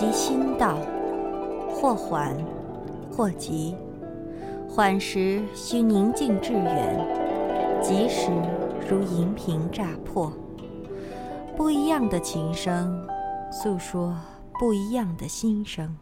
即心道，或缓，或急。缓时需宁静致远，急时如银瓶乍破。不一样的琴声，诉说不一样的心声。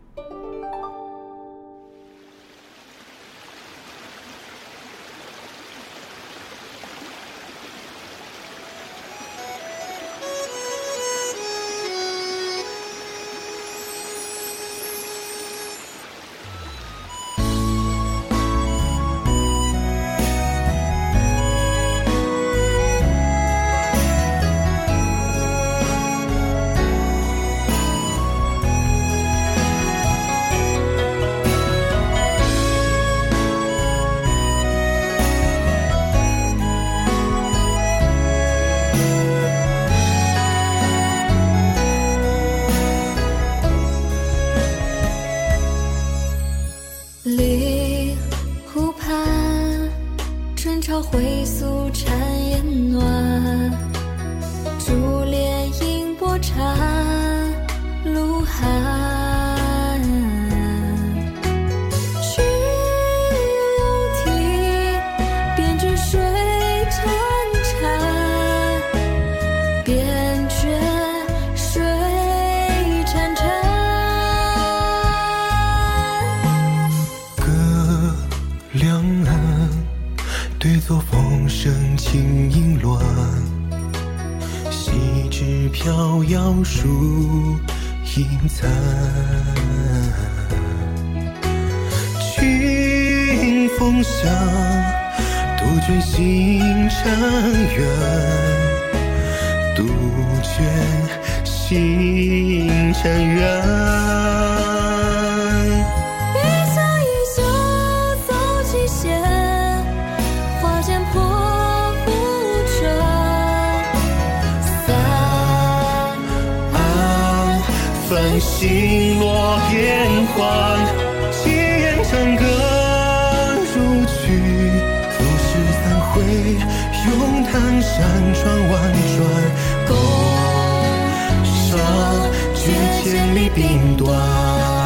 风声轻影乱，细枝飘摇树影残。清风响，杜鹃心婵缘，杜鹃心婵缘。繁星落变幻，七言长歌如曲，浮世三回，咏叹山川婉转，共赏绝千里冰端。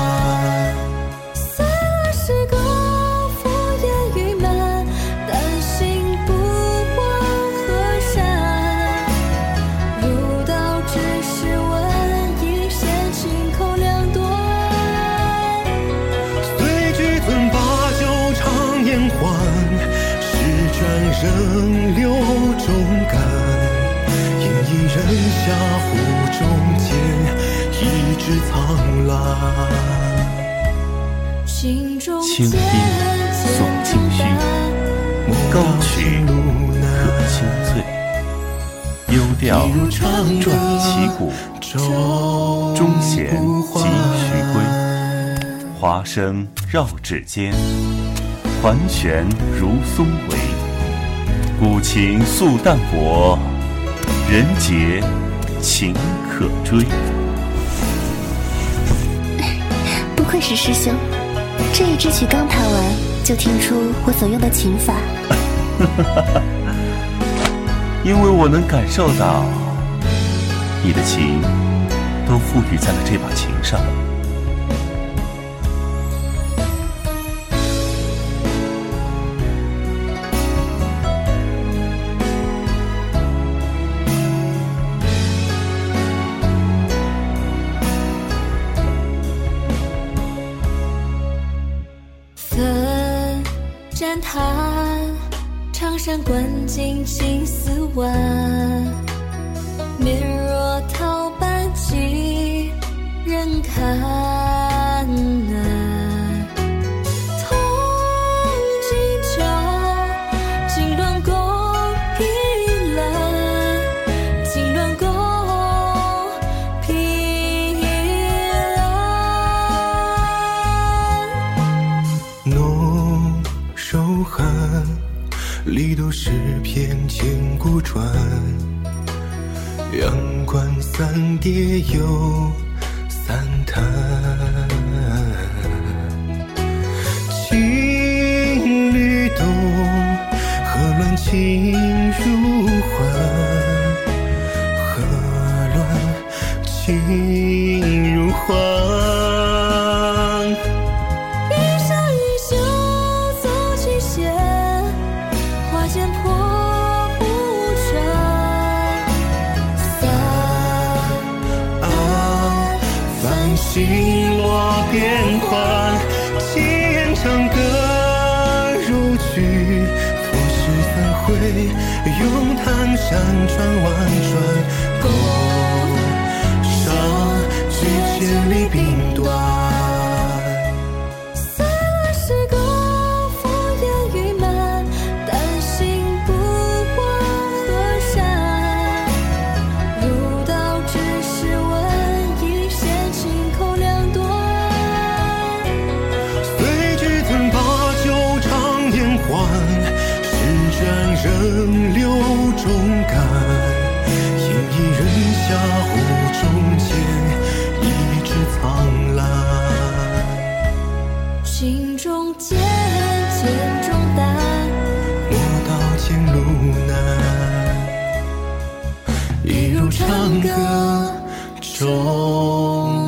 转仍留中感。因一人下湖中间，一纸苍兰。心中清渐音送渐清虚重担。高曲可清脆，幽调转旗鼓，中弦急徐归，华声绕指尖，环旋如松尾。古琴素淡泊，人杰情可追。不愧是师兄，这一支曲刚弹完，就听出我所用的琴法。因为我能感受到你的情都赋予在了这把琴上。山观景青丝晚。面若桃瓣几人看？同今朝，金銮宫披蓝，金銮宫披蓝。浓手寒，离都诗篇千古传。阳关三叠又三叹，青绿动，何乱情我变换，轻言长歌如曲，破石再会，咏叹山转万转，共赏这千里碧。一路长歌中。